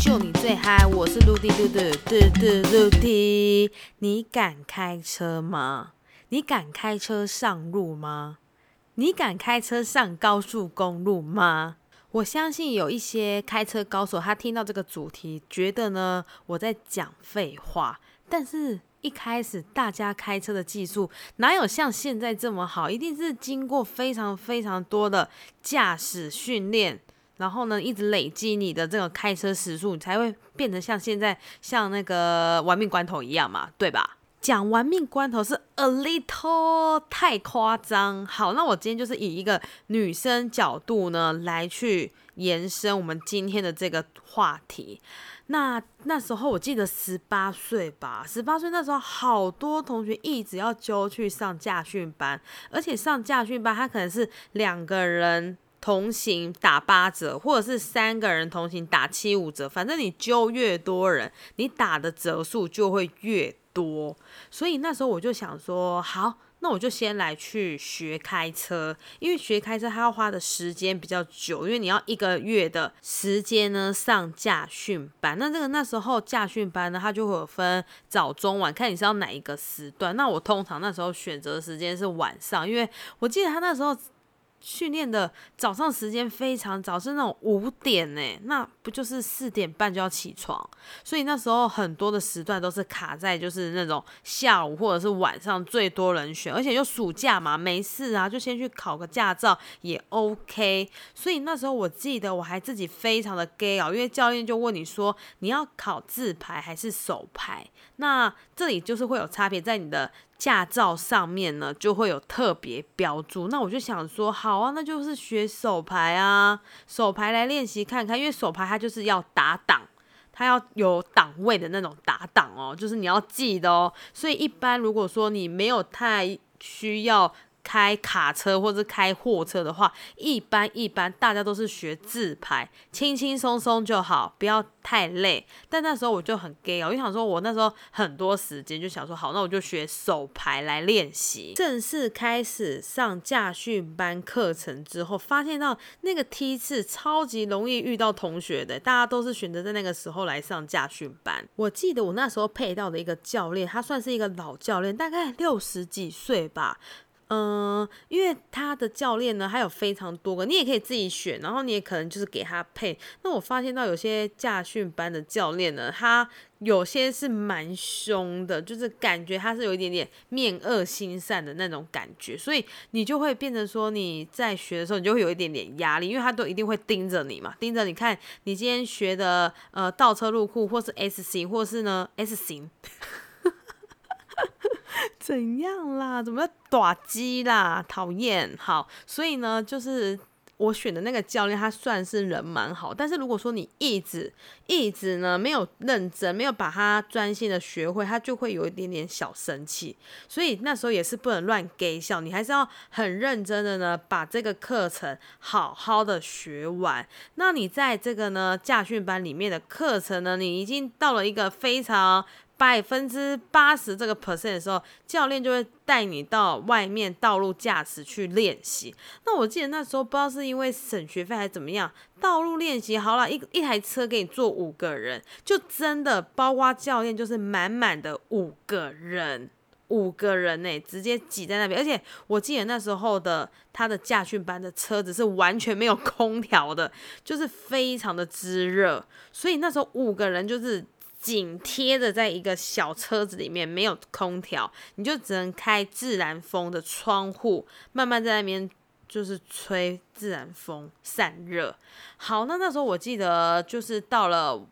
就你最嗨，我是陆地陆地陆地陆地。你敢开车吗？你敢开车上路吗？你敢开车上高速公路吗？我相信有一些开车高手，他听到这个主题，觉得呢我在讲废话。但是，一开始大家开车的技术哪有像现在这么好？一定是经过非常非常多的驾驶训练。然后呢，一直累积你的这个开车时速，你才会变成像现在像那个玩命关头一样嘛，对吧？讲玩命关头是 a little 太夸张。好，那我今天就是以一个女生角度呢来去延伸我们今天的这个话题。那那时候我记得十八岁吧，十八岁那时候好多同学一直要揪去上驾训班，而且上驾训班他可能是两个人。同行打八折，或者是三个人同行打七五折，反正你揪越多人，你打的折数就会越多。所以那时候我就想说，好，那我就先来去学开车，因为学开车它要花的时间比较久，因为你要一个月的时间呢上驾训班。那这个那时候驾训班呢，它就会有分早中晚，看你是要哪一个时段。那我通常那时候选择的时间是晚上，因为我记得他那时候。训练的早上时间非常早，是那种五点呢，那不就是四点半就要起床？所以那时候很多的时段都是卡在就是那种下午或者是晚上最多人选，而且又暑假嘛，没事啊，就先去考个驾照也 OK。所以那时候我记得我还自己非常的 gay 哦，因为教练就问你说你要考自排还是手排？那这里就是会有差别，在你的。驾照上面呢就会有特别标注，那我就想说，好啊，那就是学手牌啊，手牌来练习看看，因为手牌它就是要打档，它要有档位的那种打档哦，就是你要记的哦，所以一般如果说你没有太需要。开卡车或者开货车的话，一般一般大家都是学自排，轻轻松松就好，不要太累。但那时候我就很 gay 哦，我就想说，我那时候很多时间就想说，好，那我就学手排来练习。正式开始上驾训班课程之后，发现到那个梯次超级容易遇到同学的，大家都是选择在那个时候来上驾训班。我记得我那时候配到的一个教练，他算是一个老教练，大概六十几岁吧。嗯，因为他的教练呢，还有非常多个，你也可以自己选，然后你也可能就是给他配。那我发现到有些驾训班的教练呢，他有些是蛮凶的，就是感觉他是有一点点面恶心善的那种感觉，所以你就会变成说你在学的时候，你就会有一点点压力，因为他都一定会盯着你嘛，盯着你看你今天学的呃倒车入库，或是 S 型，或是呢 S 型。怎样？啦？怎么要打鸡啦？讨厌！好，所以呢，就是我选的那个教练，他算是人蛮好。但是如果说你一直一直呢没有认真，没有把他专心的学会，他就会有一点点小生气。所以那时候也是不能乱给笑，你还是要很认真的呢，把这个课程好好的学完。那你在这个呢驾训班里面的课程呢，你已经到了一个非常。百分之八十这个 percent 的时候，教练就会带你到外面道路驾驶去练习。那我记得那时候不知道是因为省学费还是怎么样，道路练习好了，一一台车给你坐五个人，就真的包括教练就是满满的五个人，五个人呢直接挤在那边。而且我记得那时候的他的驾训班的车子是完全没有空调的，就是非常的炙热，所以那时候五个人就是。紧贴着在一个小车子里面，没有空调，你就只能开自然风的窗户，慢慢在那边就是吹自然风散热。好，那那时候我记得就是到了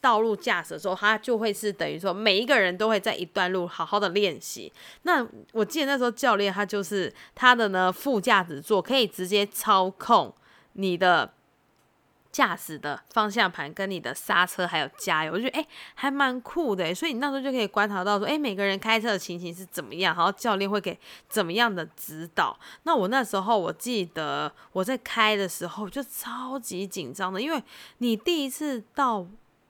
道路驾驶的时候，他就会是等于说每一个人都会在一段路好好的练习。那我记得那时候教练他就是他的呢副驾驶座可以直接操控你的。驾驶的方向盘跟你的刹车还有加油，我觉得哎还蛮酷的，所以你那时候就可以观察到说，哎每个人开车的情形是怎么样，然后教练会给怎么样的指导。那我那时候我记得我在开的时候就超级紧张的，因为你第一次到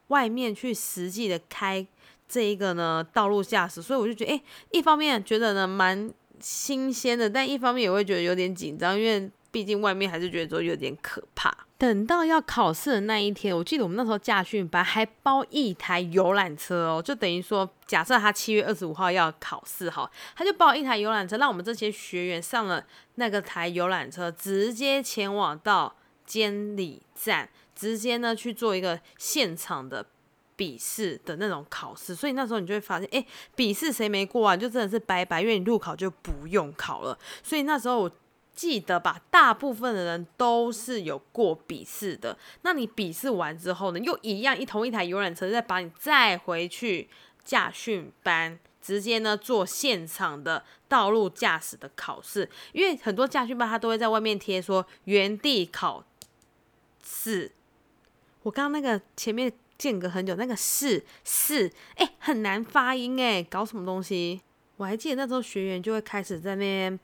外面去实际的开这一个呢道路驾驶，所以我就觉得哎一方面觉得呢蛮新鲜的，但一方面也会觉得有点紧张，因为毕竟外面还是觉得说有点可怕。等到要考试的那一天，我记得我们那时候驾训班还包一台游览车哦，就等于说，假设他七月二十五号要考试，好，他就包一台游览车，让我们这些学员上了那个台游览车，直接前往到监理站，直接呢去做一个现场的笔试的那种考试。所以那时候你就会发现，哎，笔试谁没过啊，就真的是拜拜，因为你路考就不用考了。所以那时候我。记得吧，大部分的人都是有过笔试的。那你笔试完之后呢，又一样一同一台游览车再把你载回去驾训班，直接呢做现场的道路驾驶的考试。因为很多驾训班他都会在外面贴说原地考试。我刚刚那个前面间隔很久，那个试试，哎，很难发音哎，搞什么东西？我还记得那时候学员就会开始在那边。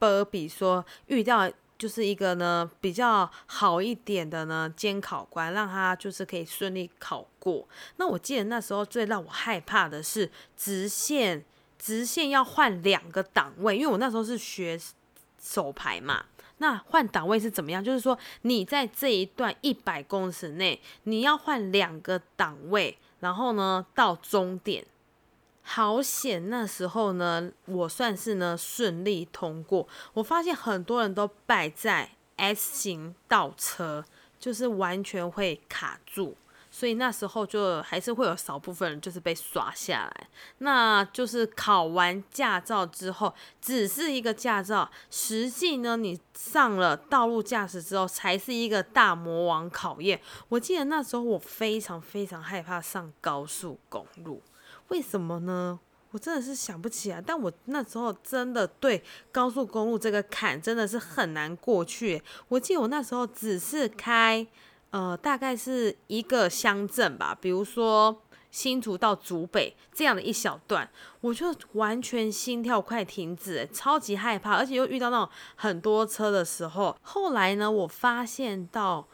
波比说遇到就是一个呢比较好一点的呢监考官，让他就是可以顺利考过。那我记得那时候最让我害怕的是直线，直线要换两个档位，因为我那时候是学手牌嘛。那换档位是怎么样？就是说你在这一段一百公尺内，你要换两个档位，然后呢到终点。好险！那时候呢，我算是呢顺利通过。我发现很多人都败在 S 型倒车，就是完全会卡住，所以那时候就还是会有少部分人就是被刷下来。那就是考完驾照之后，只是一个驾照，实际呢你上了道路驾驶之后，才是一个大魔王考验。我记得那时候我非常非常害怕上高速公路。为什么呢？我真的是想不起来。但我那时候真的对高速公路这个坎真的是很难过去。我记得我那时候只是开，呃，大概是一个乡镇吧，比如说新竹到竹北这样的一小段，我就完全心跳快停止，超级害怕，而且又遇到那种很多车的时候。后来呢，我发现到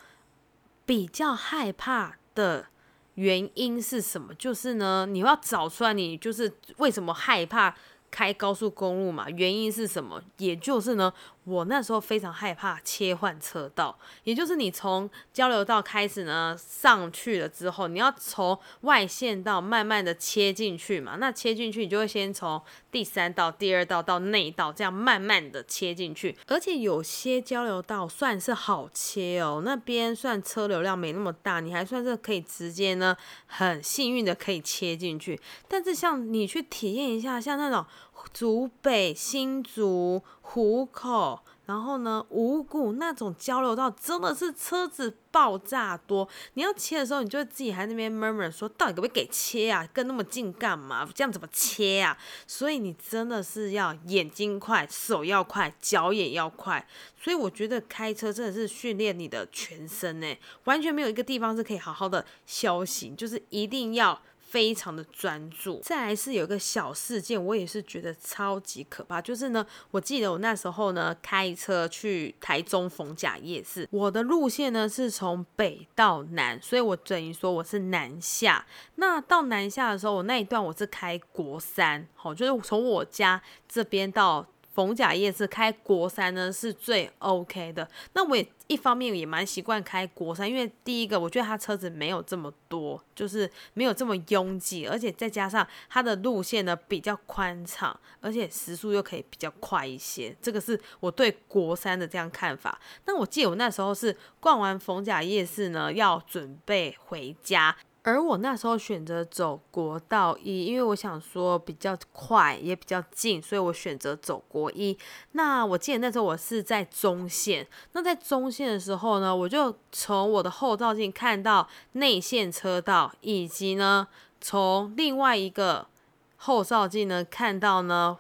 比较害怕的。原因是什么？就是呢，你要找出来，你就是为什么害怕。开高速公路嘛，原因是什么？也就是呢，我那时候非常害怕切换车道，也就是你从交流道开始呢上去了之后，你要从外线道慢慢的切进去嘛。那切进去，你就会先从第三道、第二道到内道，这样慢慢的切进去。而且有些交流道算是好切哦，那边算车流量没那么大，你还算是可以直接呢，很幸运的可以切进去。但是像你去体验一下，像那种。竹北、新竹、湖口，然后呢，五股那种交流道真的是车子爆炸多。你要切的时候，你就自己还那边 murmur 说，到底可不可以给切啊？跟那么近干嘛？这样怎么切啊？所以你真的是要眼睛快，手要快，脚也要快。所以我觉得开车真的是训练你的全身呢，完全没有一个地方是可以好好的休息，就是一定要。非常的专注。再来是有一个小事件，我也是觉得超级可怕。就是呢，我记得我那时候呢开车去台中逢甲夜市，我的路线呢是从北到南，所以我等于说我是南下。那到南下的时候，我那一段我是开国三，好，就是从我家这边到。逢甲夜市开国三呢是最 OK 的，那我也一方面也蛮习惯开国三，因为第一个我觉得它车子没有这么多，就是没有这么拥挤，而且再加上它的路线呢比较宽敞，而且时速又可以比较快一些，这个是我对国三的这样看法。那我记得我那时候是逛完逢甲夜市呢，要准备回家。而我那时候选择走国道一，因为我想说比较快也比较近，所以我选择走国一。那我记得那时候我是在中线，那在中线的时候呢，我就从我的后照镜看到内线车道，以及呢从另外一个后照镜呢看到呢。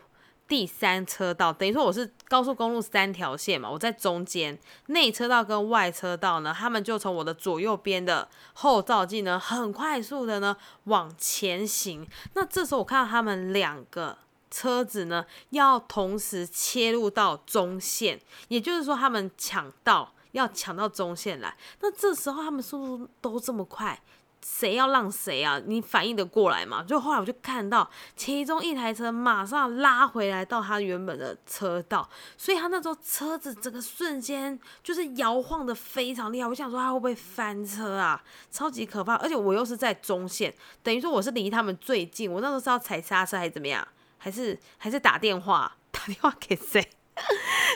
第三车道等于说我是高速公路三条线嘛，我在中间内车道跟外车道呢，他们就从我的左右边的后照镜呢，很快速的呢往前行。那这时候我看到他们两个车子呢要同时切入到中线，也就是说他们抢到要抢到中线来。那这时候他们速度都这么快。谁要让谁啊？你反应得过来吗？就后来我就看到其中一台车马上拉回来到他原本的车道，所以他那时候车子整个瞬间就是摇晃的非常厉害。我想说他会不会翻车啊？超级可怕！而且我又是在中线，等于说我是离他们最近。我那时候是要踩刹车还是怎么样？还是还是打电话？打电话给谁？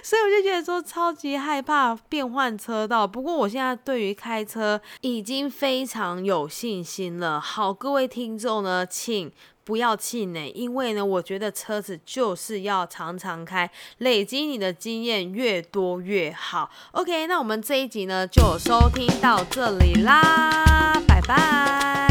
所以我就觉得说超级害怕变换车道。不过我现在对于开车已经非常有信心了。好，各位听众呢，请不要气馁，因为呢，我觉得车子就是要常常开，累积你的经验越多越好。OK，那我们这一集呢就收听到这里啦，拜拜。